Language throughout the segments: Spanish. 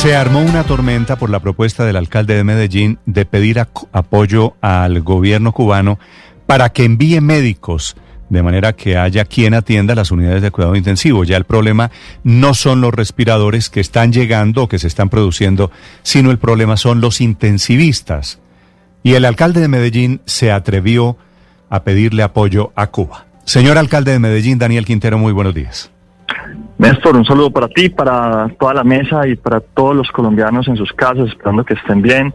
Se armó una tormenta por la propuesta del alcalde de Medellín de pedir apoyo al gobierno cubano para que envíe médicos de manera que haya quien atienda las unidades de cuidado intensivo. Ya el problema no son los respiradores que están llegando o que se están produciendo, sino el problema son los intensivistas. Y el alcalde de Medellín se atrevió a pedirle apoyo a Cuba. Señor alcalde de Medellín, Daniel Quintero, muy buenos días. Néstor, un saludo para ti, para toda la mesa y para todos los colombianos en sus casas, esperando que estén bien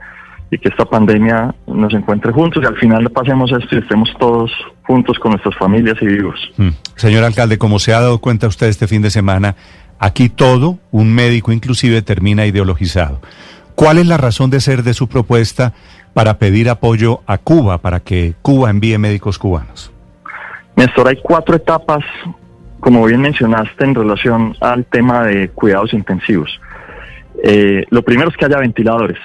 y que esta pandemia nos encuentre juntos y al final pasemos esto y estemos todos juntos con nuestras familias y vivos. Mm. Señor alcalde, como se ha dado cuenta usted este fin de semana, aquí todo, un médico inclusive, termina ideologizado. ¿Cuál es la razón de ser de su propuesta para pedir apoyo a Cuba, para que Cuba envíe médicos cubanos? Néstor, hay cuatro etapas como bien mencionaste en relación al tema de cuidados intensivos, eh, lo primero es que haya ventiladores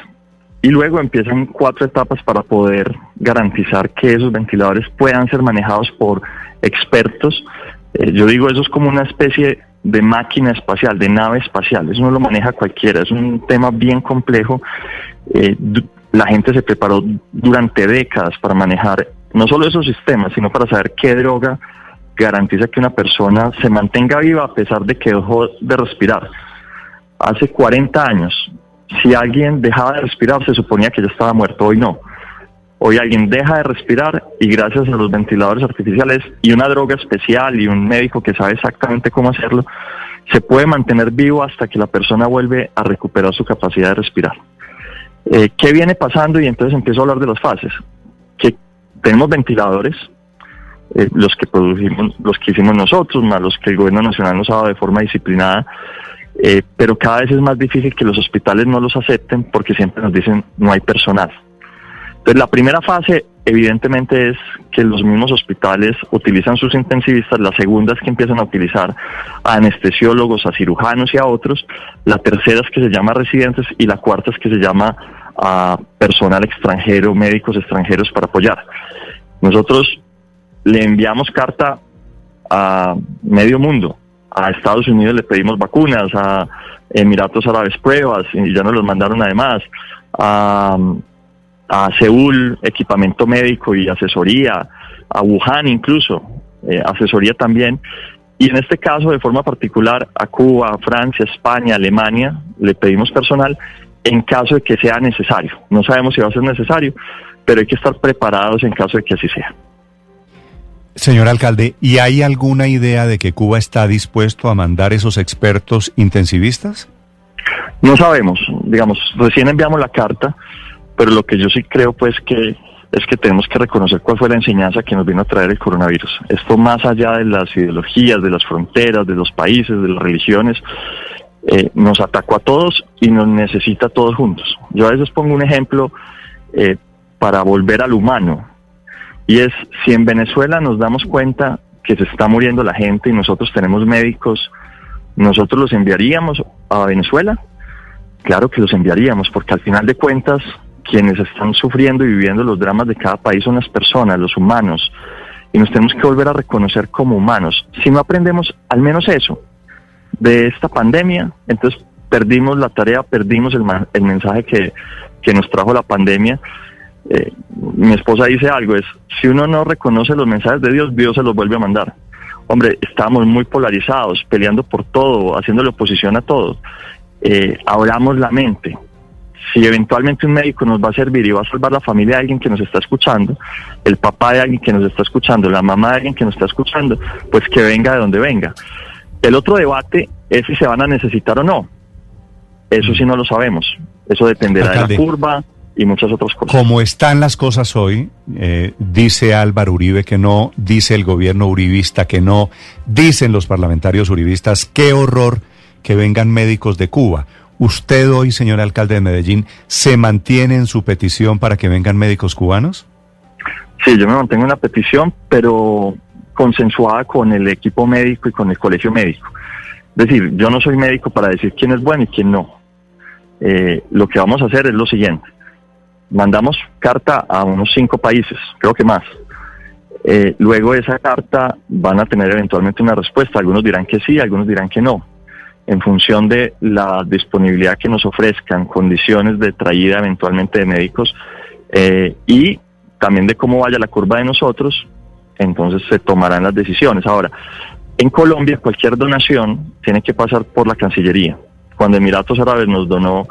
y luego empiezan cuatro etapas para poder garantizar que esos ventiladores puedan ser manejados por expertos. Eh, yo digo, eso es como una especie de máquina espacial, de nave espacial, eso no lo maneja cualquiera, es un tema bien complejo. Eh, la gente se preparó durante décadas para manejar no solo esos sistemas, sino para saber qué droga garantiza que una persona se mantenga viva a pesar de que dejó de respirar. Hace 40 años, si alguien dejaba de respirar, se suponía que ya estaba muerto, hoy no. Hoy alguien deja de respirar y gracias a los ventiladores artificiales y una droga especial y un médico que sabe exactamente cómo hacerlo, se puede mantener vivo hasta que la persona vuelve a recuperar su capacidad de respirar. Eh, ¿Qué viene pasando? Y entonces empiezo a hablar de las fases. Que tenemos ventiladores, eh, los que producimos, los que hicimos nosotros, más los que el gobierno nacional nos ha dado de forma disciplinada, eh, pero cada vez es más difícil que los hospitales no los acepten porque siempre nos dicen no hay personal. Entonces la primera fase evidentemente es que los mismos hospitales utilizan sus intensivistas, la segunda es que empiezan a utilizar a anestesiólogos, a cirujanos y a otros, la tercera es que se llama residentes y la cuarta es que se llama a personal extranjero, médicos extranjeros para apoyar. Nosotros le enviamos carta a medio mundo. A Estados Unidos le pedimos vacunas, a Emiratos Árabes pruebas, y ya nos los mandaron además, a, Seúl equipamiento médico y asesoría, a Wuhan incluso, eh, asesoría también. Y en este caso, de forma particular, a Cuba, Francia, España, Alemania, le pedimos personal en caso de que sea necesario. No sabemos si va a ser necesario, pero hay que estar preparados en caso de que así sea. Señor alcalde, ¿y hay alguna idea de que Cuba está dispuesto a mandar esos expertos intensivistas? No sabemos, digamos, recién enviamos la carta, pero lo que yo sí creo pues que es que tenemos que reconocer cuál fue la enseñanza que nos vino a traer el coronavirus. Esto más allá de las ideologías, de las fronteras, de los países, de las religiones, eh, nos atacó a todos y nos necesita a todos juntos. Yo a veces pongo un ejemplo eh, para volver al humano. Y es, si en Venezuela nos damos cuenta que se está muriendo la gente y nosotros tenemos médicos, ¿nosotros los enviaríamos a Venezuela? Claro que los enviaríamos, porque al final de cuentas, quienes están sufriendo y viviendo los dramas de cada país son las personas, los humanos, y nos tenemos que volver a reconocer como humanos. Si no aprendemos al menos eso de esta pandemia, entonces perdimos la tarea, perdimos el, el mensaje que, que nos trajo la pandemia eh, mi esposa dice algo, es, si uno no reconoce los mensajes de Dios, Dios se los vuelve a mandar. Hombre, estábamos muy polarizados, peleando por todo, haciéndole oposición a todo. Eh, abramos la mente. Si eventualmente un médico nos va a servir y va a salvar la familia de alguien que nos está escuchando, el papá de alguien que nos está escuchando, la mamá de alguien que nos está escuchando, pues que venga de donde venga. El otro debate es si se van a necesitar o no. Eso sí no lo sabemos. Eso dependerá de la curva, y muchas otras cosas. Como están las cosas hoy, eh, dice Álvaro Uribe que no, dice el gobierno uribista que no, dicen los parlamentarios uribistas, qué horror que vengan médicos de Cuba. ¿Usted hoy, señor alcalde de Medellín, se mantiene en su petición para que vengan médicos cubanos? Sí, yo me mantengo en la petición, pero consensuada con el equipo médico y con el colegio médico. Es decir, yo no soy médico para decir quién es bueno y quién no. Eh, lo que vamos a hacer es lo siguiente mandamos carta a unos cinco países, creo que más. Eh, luego esa carta van a tener eventualmente una respuesta. Algunos dirán que sí, algunos dirán que no. en función de la disponibilidad que nos ofrezcan, condiciones de traída eventualmente de médicos eh, y también de cómo vaya la curva de nosotros, entonces se tomarán las decisiones. Ahora, en Colombia cualquier donación tiene que pasar por la Cancillería. Cuando Emiratos Árabes nos donó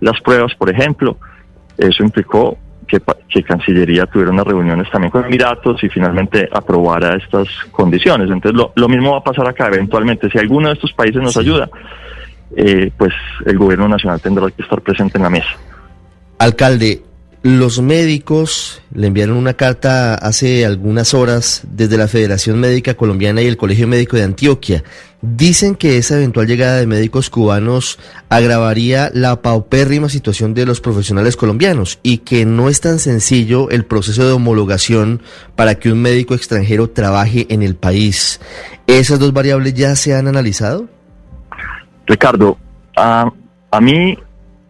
las pruebas, por ejemplo, eso implicó que, que, Cancillería tuviera unas reuniones también con Emiratos y finalmente aprobara estas condiciones. Entonces lo, lo, mismo va a pasar acá eventualmente. Si alguno de estos países nos ayuda, eh, pues el gobierno nacional tendrá que estar presente en la mesa. Alcalde, los médicos le enviaron una carta hace algunas horas desde la Federación Médica Colombiana y el Colegio Médico de Antioquia. Dicen que esa eventual llegada de médicos cubanos agravaría la paupérrima situación de los profesionales colombianos y que no es tan sencillo el proceso de homologación para que un médico extranjero trabaje en el país. ¿Esas dos variables ya se han analizado? Ricardo, a, a mí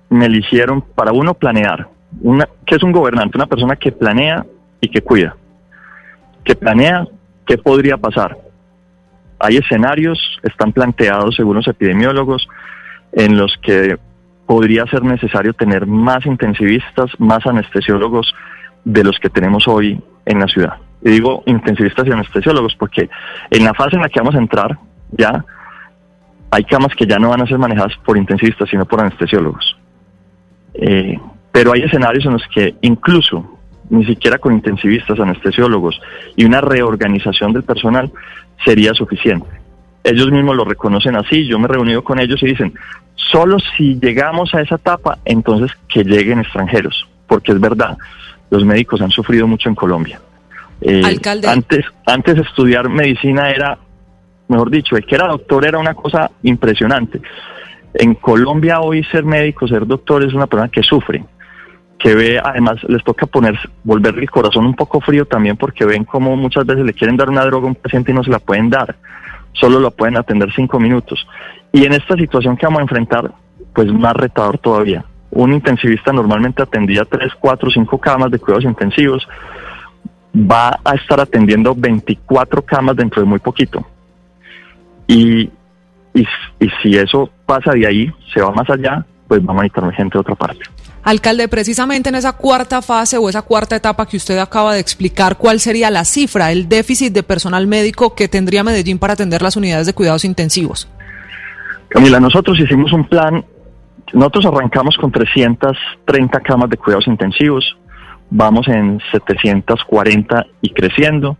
me eligieron para uno planear una, ¿qué es un gobernante? Una persona que planea y que cuida. Que planea qué podría pasar. Hay escenarios, están planteados según los epidemiólogos, en los que podría ser necesario tener más intensivistas, más anestesiólogos de los que tenemos hoy en la ciudad. Y digo intensivistas y anestesiólogos porque en la fase en la que vamos a entrar ya hay camas que ya no van a ser manejadas por intensivistas, sino por anestesiólogos. Eh, pero hay escenarios en los que incluso ni siquiera con intensivistas, anestesiólogos y una reorganización del personal sería suficiente. Ellos mismos lo reconocen así, yo me he reunido con ellos y dicen, solo si llegamos a esa etapa, entonces que lleguen extranjeros, porque es verdad, los médicos han sufrido mucho en Colombia. Eh, Alcalde. Antes, antes estudiar medicina era, mejor dicho, el que era doctor era una cosa impresionante. En Colombia hoy ser médico, ser doctor es una persona que sufre que ve, además les toca poner, volverle el corazón un poco frío también porque ven como muchas veces le quieren dar una droga a un paciente y no se la pueden dar, solo lo pueden atender cinco minutos. Y en esta situación que vamos a enfrentar, pues más retador todavía. Un intensivista normalmente atendía tres, cuatro, cinco camas de cuidados intensivos, va a estar atendiendo 24 camas dentro de muy poquito. Y, y, y si eso pasa de ahí, se va más allá, pues vamos a necesitar gente de otra parte. Alcalde, precisamente en esa cuarta fase o esa cuarta etapa que usted acaba de explicar, ¿cuál sería la cifra, el déficit de personal médico que tendría Medellín para atender las unidades de cuidados intensivos? Camila, nosotros hicimos un plan, nosotros arrancamos con 330 camas de cuidados intensivos, vamos en 740 y creciendo.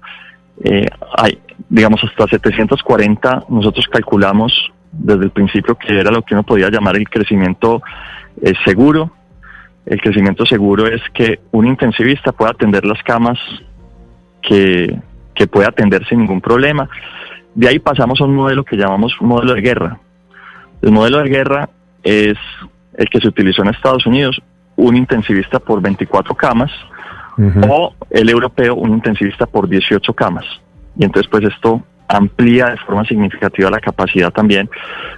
Eh, hay, digamos, hasta 740 nosotros calculamos desde el principio que era lo que uno podía llamar el crecimiento eh, seguro el crecimiento seguro es que un intensivista pueda atender las camas que, que puede atender sin ningún problema. De ahí pasamos a un modelo que llamamos modelo de guerra. El modelo de guerra es el que se utilizó en Estados Unidos, un intensivista por 24 camas, o el europeo, un intensivista por 18 camas. Y entonces pues esto amplía de forma significativa la capacidad también.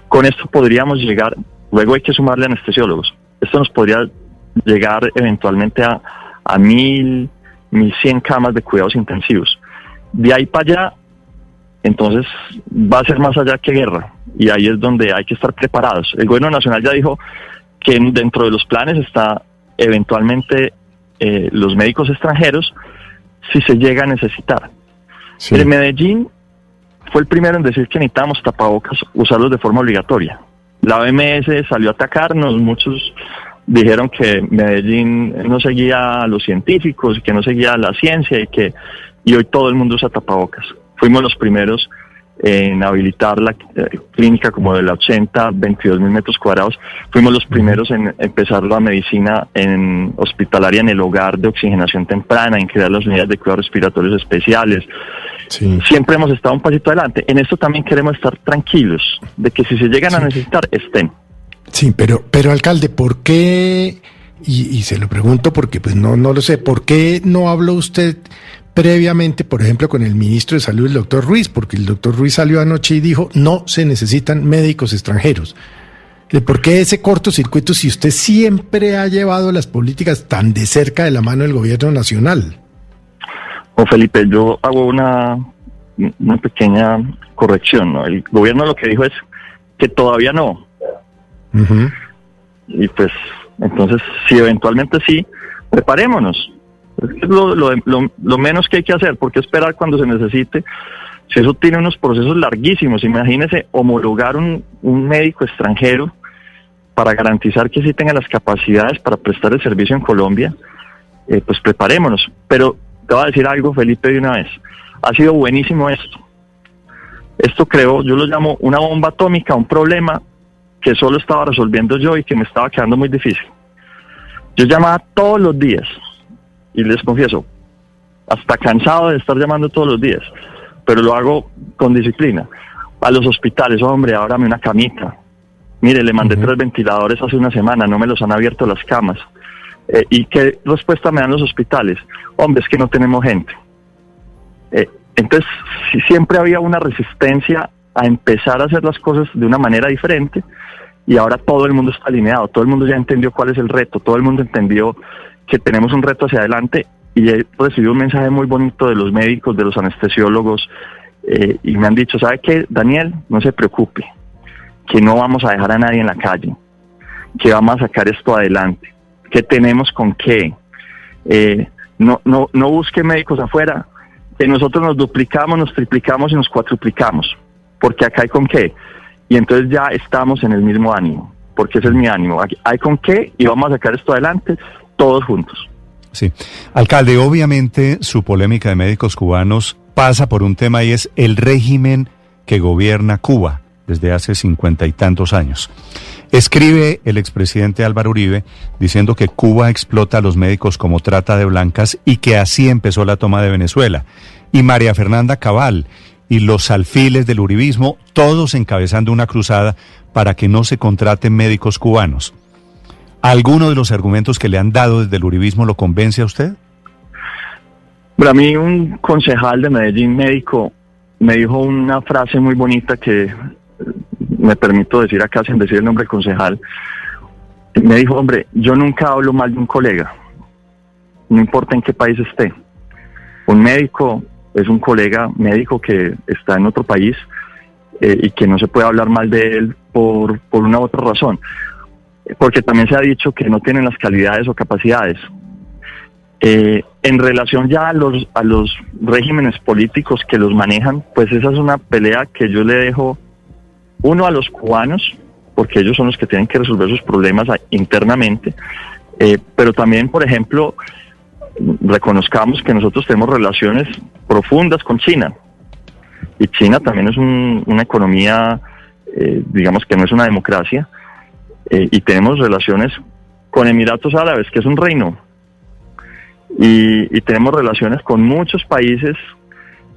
Con esto podríamos llegar, luego hay que sumarle anestesiólogos. Esto nos podría llegar eventualmente a, a mil, mil cien camas de cuidados intensivos. De ahí para allá, entonces va a ser más allá que guerra y ahí es donde hay que estar preparados. El gobierno nacional ya dijo que dentro de los planes está eventualmente eh, los médicos extranjeros si se llega a necesitar. En Medellín fue el primero en decir que necesitamos tapabocas, usarlos de forma obligatoria. La OMS salió a atacarnos, muchos dijeron que Medellín no seguía a los científicos, que no seguía a la ciencia y que y hoy todo el mundo usa tapabocas. Fuimos los primeros en habilitar la eh, clínica como de la 80, 22 mil metros cuadrados. Fuimos los primeros en empezar la medicina en hospitalaria en el hogar de oxigenación temprana, en crear las unidades de cuidados respiratorios especiales. Siempre hemos estado un pasito adelante. En esto también queremos estar tranquilos de que si se llegan a necesitar, estén. Sí, pero, pero alcalde, ¿por qué? Y, se lo pregunto porque pues no, no lo sé, ¿por qué no habló usted previamente, por ejemplo, con el ministro de Salud, el doctor Ruiz? Porque el doctor Ruiz salió anoche y dijo, no se necesitan médicos extranjeros. ¿Por qué ese cortocircuito si usted siempre ha llevado las políticas tan de cerca de la mano del gobierno nacional? O Felipe, yo hago una, una pequeña corrección. ¿no? El gobierno lo que dijo es que todavía no. Y pues, entonces, si eventualmente sí, preparémonos. Lo, menos que hay que hacer, porque esperar cuando se necesite. Si eso tiene unos procesos larguísimos, imagínese homologar un, un médico extranjero para garantizar que sí tenga las capacidades para prestar el servicio en Colombia, eh, pues preparémonos. Pero te voy a decir algo, Felipe, de una vez. Ha sido buenísimo esto. Esto creo, yo lo llamo una bomba atómica, un problema que solo estaba resolviendo yo y que me estaba quedando muy difícil. Yo llamaba todos los días y les confieso, hasta cansado de estar llamando todos los días, pero lo hago con disciplina. A los hospitales, hombre, ábrame una camita. Mire, le mandé tres ventiladores hace una semana, no me los han abierto las camas. Eh, ¿Y qué respuesta me dan los hospitales? Hombre, es que no tenemos gente. Eh, entonces, si siempre había una resistencia a empezar a hacer las cosas de una manera diferente y ahora todo el mundo está alineado, todo el mundo ya entendió cuál es el reto, todo el mundo entendió que tenemos un reto hacia adelante y he recibido un mensaje muy bonito de los médicos, de los anestesiólogos eh, y me han dicho, ¿sabe qué, Daniel? No se preocupe, que no vamos a dejar a nadie en la calle, que vamos a sacar esto adelante, que tenemos con qué. Eh, no, no, no busque médicos afuera, que nosotros nos duplicamos, nos triplicamos y nos cuatruplicamos, porque acá hay con qué. Y entonces ya estamos en el mismo ánimo, porque ese es mi ánimo. hay con qué y vamos a sacar esto adelante todos juntos. Sí. Alcalde, obviamente su polémica de médicos cubanos pasa por un tema y es el régimen que gobierna Cuba desde hace cincuenta y tantos años. Escribe el expresidente Álvaro Uribe diciendo que Cuba explota a los médicos como trata de blancas y que así empezó la toma de Venezuela. Y María Fernanda Cabal y los alfiles del uribismo, todos encabezando una cruzada para que no se contraten médicos cubanos. ¿Alguno de los argumentos que le han dado desde el uribismo lo convence a usted? Para mí un concejal de Medellín médico me dijo una frase muy bonita que me permito decir acá sin decir el nombre concejal, me dijo, hombre, yo nunca hablo mal de un colega, no importa en qué país esté. Un médico es un colega médico que está en otro país eh, y que no se puede hablar mal de él por, por una u otra razón, porque también se ha dicho que no tienen las calidades o capacidades. Eh, en relación ya a los, a los regímenes políticos que los manejan, pues esa es una pelea que yo le dejo uno a los cubanos, porque ellos son los que tienen que resolver sus problemas internamente, eh, pero también, por ejemplo, reconozcamos que nosotros tenemos relaciones profundas con China. Y China también es una economía, eh, digamos que no es una democracia, eh, y tenemos relaciones con Emiratos Árabes, que es un reino. Y tenemos relaciones con muchos países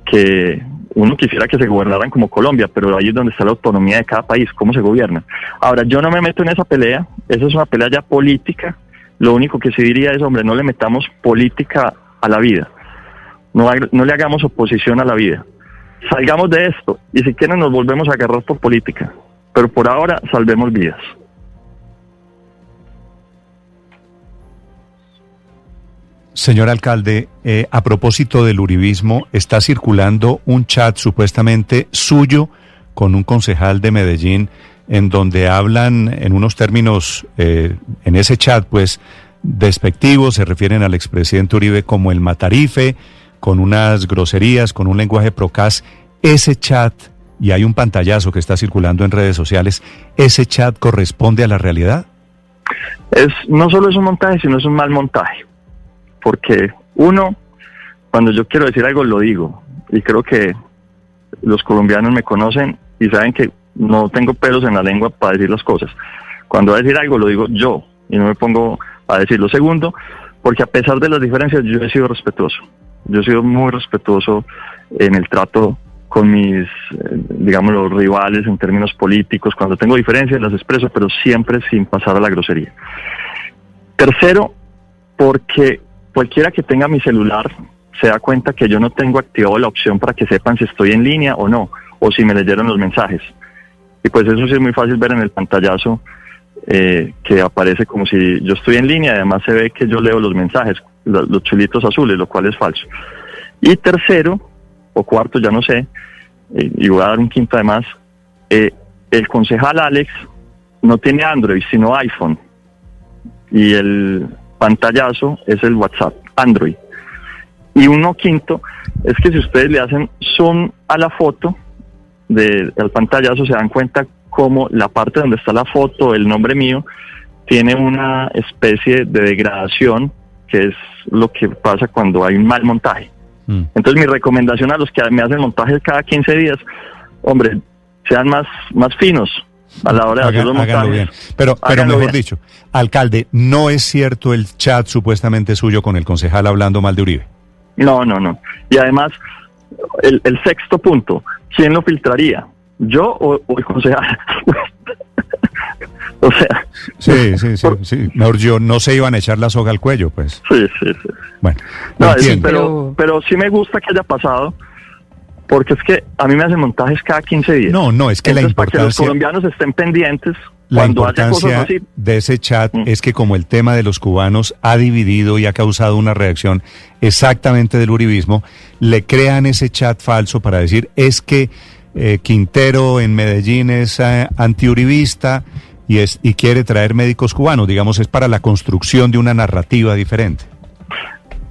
que uno quisiera que se gobernaran como Colombia, pero ahí es donde está la autonomía de cada país, cómo se gobierna. Ahora, yo no me meto en esa pelea, esa es una pelea ya política, lo único que se diría es, hombre, no le metamos política a la vida, no, no le hagamos oposición a la vida. Salgamos de esto y si quieren nos volvemos a agarrar por política, pero por ahora salvemos vidas. Señor alcalde, eh, a propósito del uribismo, está circulando un chat supuestamente suyo con un concejal de Medellín en donde hablan en unos términos, eh, en ese chat, pues, despectivos, se refieren al expresidente Uribe como el matarife, con unas groserías, con un lenguaje procas. Ese chat, y hay un pantallazo que está circulando en redes sociales, ¿ese chat corresponde a la realidad? Es, no solo es un montaje, sino es un mal montaje porque uno, cuando yo quiero decir algo lo digo y creo que los colombianos me conocen y saben que no tengo pelos en la lengua para decir las cosas. Cuando voy a decir algo lo digo yo y no me pongo a decir lo segundo, porque a pesar de las diferencias yo he sido respetuoso. Yo he sido muy respetuoso en el trato con mis, eh, digamos, los rivales en términos políticos. Cuando tengo diferencias las expreso, pero siempre sin pasar a la grosería. Tercero, porque cualquiera que tenga mi celular se da cuenta que yo no tengo activado la opción para que sepan si estoy en línea o no, o si me leyeron los mensajes. Y pues eso sí es muy fácil ver en el pantallazo eh, que aparece como si yo estoy en línea, además se ve que yo leo los mensajes, los, chulitos azules, lo cual es falso. Y tercero, o cuarto, ya no sé, eh, y voy a dar un quinto además, eh, el concejal Alex no tiene Android, sino iPhone. Y el pantallazo es el WhatsApp, Android. Y uno quinto es que si ustedes le hacen zoom a la foto del pantallazo, se dan cuenta como la parte donde está la foto, el nombre mío, tiene una especie de degradación, que es lo que pasa cuando hay un mal montaje. Mm. Entonces mi recomendación a los que me hacen montajes cada 15 días, hombre, sean más, más finos, a la hora de hacer bien. Pero, pero mejor dicho, alcalde, ¿no es cierto el chat supuestamente suyo con el concejal hablando mal de Uribe? No, no, no. Y además, el, el sexto punto, ¿quién lo filtraría? ¿Yo o, el concejal? o sea... Sí, sí, sí, sí. Mejor yo no se iban a echar la soga al cuello, pues. Sí, sí, sí. Bueno, pero, pero sí me gusta que haya pasado porque es que a mí me hacen montajes cada 15 días. No, no, es que la importancia... Para que los colombianos estén pendientes la importancia de ese chat mm. es que como el tema de los cubanos ha dividido y ha causado una reacción exactamente del uribismo, le crean ese chat falso para decir es que eh, Quintero en Medellín es eh, antiuribista y, es, y quiere traer médicos cubanos, digamos, es para la construcción de una narrativa diferente.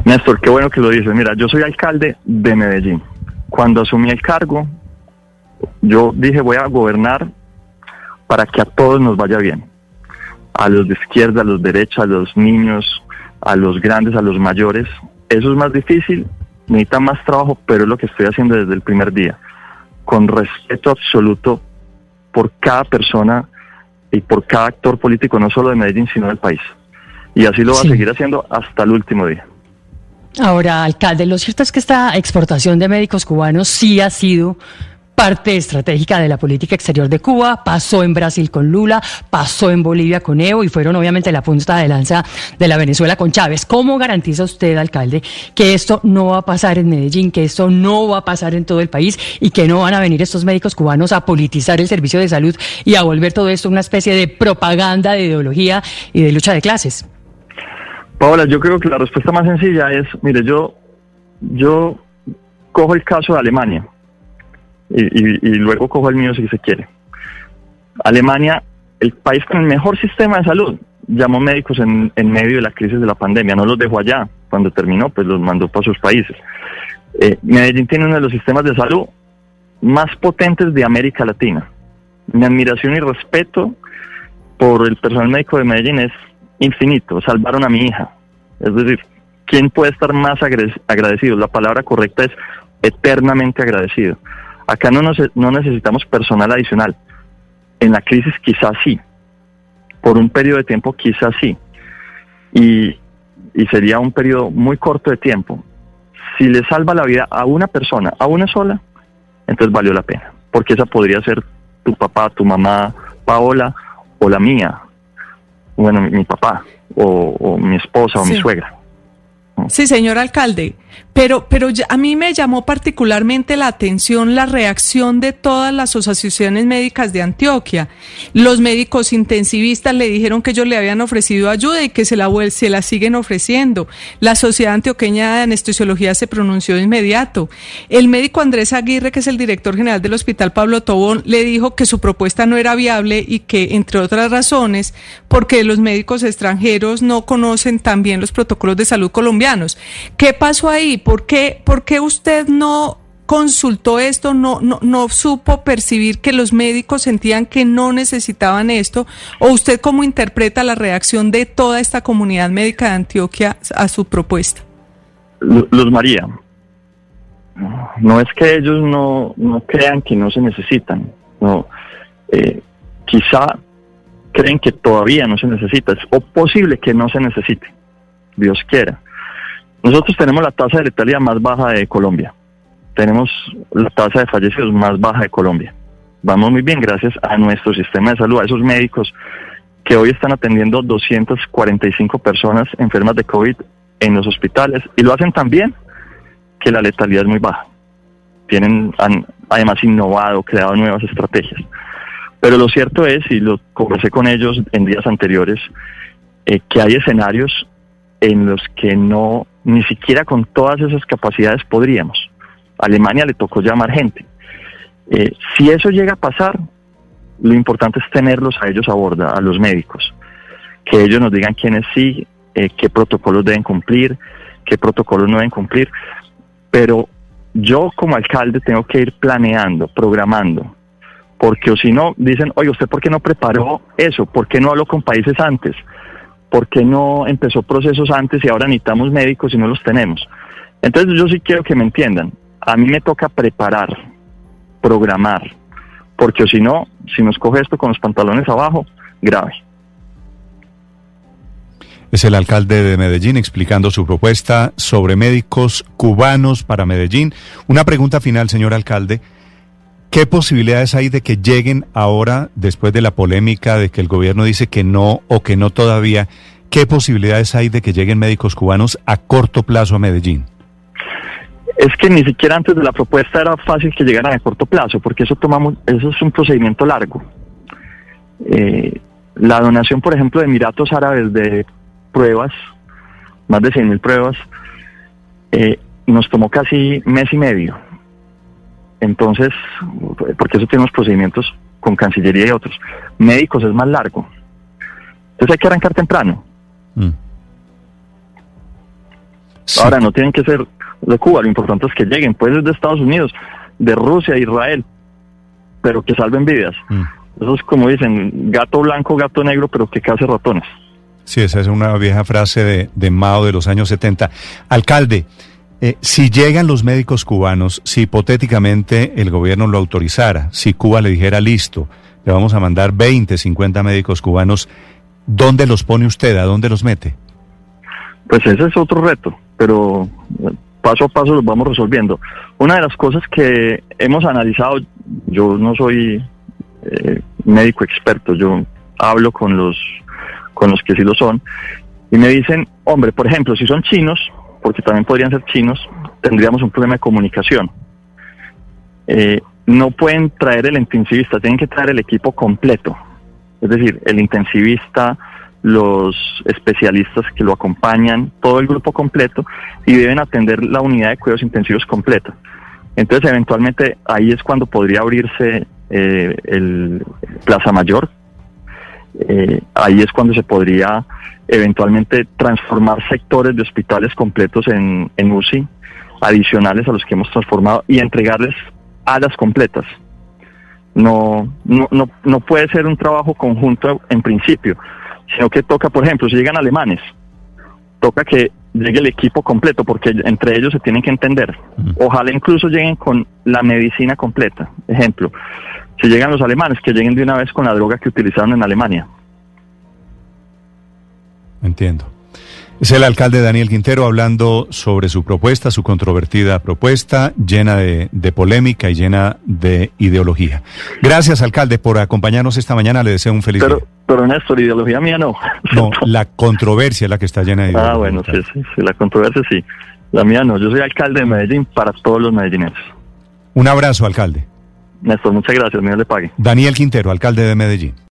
Néstor, qué bueno que lo dices. Mira, yo soy alcalde de Medellín cuando asumí el cargo, yo dije voy a gobernar para que a todos nos vaya bien. A los de izquierda, a los de derecha, a los niños, a los grandes, a los mayores. Eso es más difícil, necesita más trabajo, pero es lo que estoy haciendo desde el primer día. Con respeto absoluto por cada persona y por cada actor político, no solo de Medellín, sino del país. Y así lo va a seguir haciendo hasta el último día. Ahora, alcalde, lo cierto es que esta exportación de médicos cubanos sí ha sido parte estratégica de la política exterior de Cuba, pasó en Brasil con Lula, pasó en Bolivia con Evo y fueron obviamente la punta de lanza de la Venezuela con Chávez. ¿Cómo garantiza usted, alcalde, que esto no va a pasar en Medellín, que esto no va a pasar en todo el país y que no van a venir estos médicos cubanos a politizar el servicio de salud y a volver todo esto una especie de propaganda de ideología y de lucha de clases? Paola, yo creo que la respuesta más sencilla es, mire, yo, yo cojo el caso de Alemania y, luego cojo el mío si se quiere. Alemania, el país con el mejor sistema de salud, llamó médicos en, medio de la crisis de la pandemia, no los dejó allá, cuando terminó, pues los mandó para sus países. Eh, Medellín tiene uno de los sistemas de salud más potentes de América Latina. Mi admiración y respeto por el personal médico de Medellín es infinito, salvaron a mi hija. Es decir, ¿quién puede estar más agradecido? La palabra correcta es eternamente agradecido. Acá no, no necesitamos personal adicional. En la crisis quizás sí. Por un periodo de tiempo quizás sí. Y, y sería un periodo muy corto de tiempo. Si le salva la vida a una persona, a una sola, entonces valió la pena. Porque esa podría ser tu papá, tu mamá, Paola o la mía, bueno, mi, papá o, mi esposa o mi suegra. Sí, señor alcalde. Pero, pero a mí me llamó particularmente la atención la reacción de todas las asociaciones médicas de Antioquia. Los médicos intensivistas le dijeron que ellos le habían ofrecido ayuda y que se la, se la siguen ofreciendo. La Sociedad Antioqueña de Anestesiología se pronunció de inmediato. El médico Andrés Aguirre, que es el director general del Hospital Pablo Tobón, le dijo que su propuesta no era viable y que, entre otras razones, porque los médicos extranjeros no conocen también los protocolos de salud colombianos. ¿Qué pasó ahí? ¿Por qué, por qué usted no consultó esto, no, no, no supo percibir que los médicos sentían que no necesitaban esto? ¿O usted cómo interpreta la reacción de toda esta comunidad médica de Antioquia a su propuesta? Luz María, no es que ellos no, no crean que no se necesitan, no, eh, quizá creen que todavía no se necesita, es o posible que no se necesite, Dios quiera. Nosotros tenemos la tasa de letalidad más baja de Colombia. Tenemos la tasa de fallecidos más baja de Colombia. Vamos muy bien gracias a nuestro sistema de salud, a esos médicos que hoy están atendiendo 245 personas enfermas de COVID en los hospitales y lo hacen también que la letalidad es muy baja. Tienen, han además innovado, creado nuevas estrategias. Pero lo cierto es, y lo conversé con ellos en días anteriores, eh, que hay escenarios en los que no ni siquiera con todas esas capacidades podríamos. Alemania le tocó llamar gente. Eh, si eso llega a pasar, lo importante es tenerlos a ellos a borda, a los médicos, que ellos nos digan quiénes sí, eh, qué protocolos deben cumplir, qué protocolos no deben cumplir, pero yo como alcalde tengo que ir planeando, programando, porque o si no, dicen, oye, ¿usted por qué no preparó eso? ¿Por qué no habló con países antes? ¿Por qué no empezó procesos antes y ahora necesitamos médicos y no los tenemos? Entonces yo sí quiero que me entiendan, a mí me toca preparar, programar, porque si no, si nos coge esto con los pantalones abajo, grave. Es el alcalde de Medellín explicando su propuesta sobre médicos cubanos para Medellín. Una pregunta final, señor alcalde. ¿Qué posibilidades hay de que lleguen ahora, después de la polémica de que el gobierno dice que no o que no todavía, qué posibilidades hay de que lleguen médicos cubanos a corto plazo a Medellín? Es que ni siquiera antes de la propuesta era fácil que llegaran a corto plazo, porque eso tomamos, eso es un procedimiento largo. Eh, la donación, por ejemplo, de Emiratos Árabes de pruebas, más de 100.000 pruebas, eh, nos tomó casi mes y medio. Entonces, porque eso tiene unos procedimientos con Cancillería y otros. Médicos es más largo. Entonces hay que arrancar temprano. Mm. Ahora no tienen que ser de Cuba, lo importante es que lleguen, pues de Estados Unidos, de Rusia, Israel, pero que salven vidas. Mm. Eso es como dicen, gato blanco, gato negro, pero que case ratones. Sí, esa es una vieja frase de, de Mao de los años 70. Alcalde, eh, si llegan los médicos cubanos, si hipotéticamente el gobierno lo autorizara, si Cuba le dijera listo, le vamos a mandar 20, 50 médicos cubanos, ¿dónde los pone usted? ¿A dónde los mete? Pues ese es otro reto, pero paso a paso los vamos resolviendo. Una de las cosas que hemos analizado, yo no soy eh, médico experto, yo hablo con los, con los que sí lo son, y me dicen, hombre, por ejemplo, si son chinos, porque también podrían ser chinos, tendríamos un problema de comunicación. Eh, no pueden traer el intensivista, tienen que traer el equipo completo. Es decir, el intensivista, los especialistas que lo acompañan, todo el grupo completo, y deben atender la unidad de cuidados intensivos completa. Entonces, eventualmente ahí es cuando podría abrirse eh, el Plaza Mayor. Eh, ahí es cuando se podría eventualmente transformar sectores de hospitales completos en, en UCI, adicionales a los que hemos transformado, y entregarles alas completas. No, no, no, no puede ser un trabajo conjunto en principio sino que toca, por ejemplo, si llegan alemanes, toca que llegue el equipo completo, porque entre ellos se tienen que entender. Ojalá incluso lleguen con la medicina completa. Ejemplo, si llegan los alemanes, que lleguen de una vez con la droga que utilizaron en Alemania. Entiendo. Es el alcalde Daniel Quintero hablando sobre su propuesta, su controvertida propuesta, llena de, polémica y llena de ideología. Gracias, alcalde, por acompañarnos esta mañana. Le deseo un feliz pero, día. Pero, Néstor, ideología mía no. No, la controversia es la que está llena de ideología. Ah, bueno, sí, sí, sí, la controversia sí. La mía no. Yo soy alcalde de Medellín para todos los medellineses. Un abrazo, alcalde. Néstor, muchas gracias. Dios le pague. Daniel Quintero, alcalde de Medellín.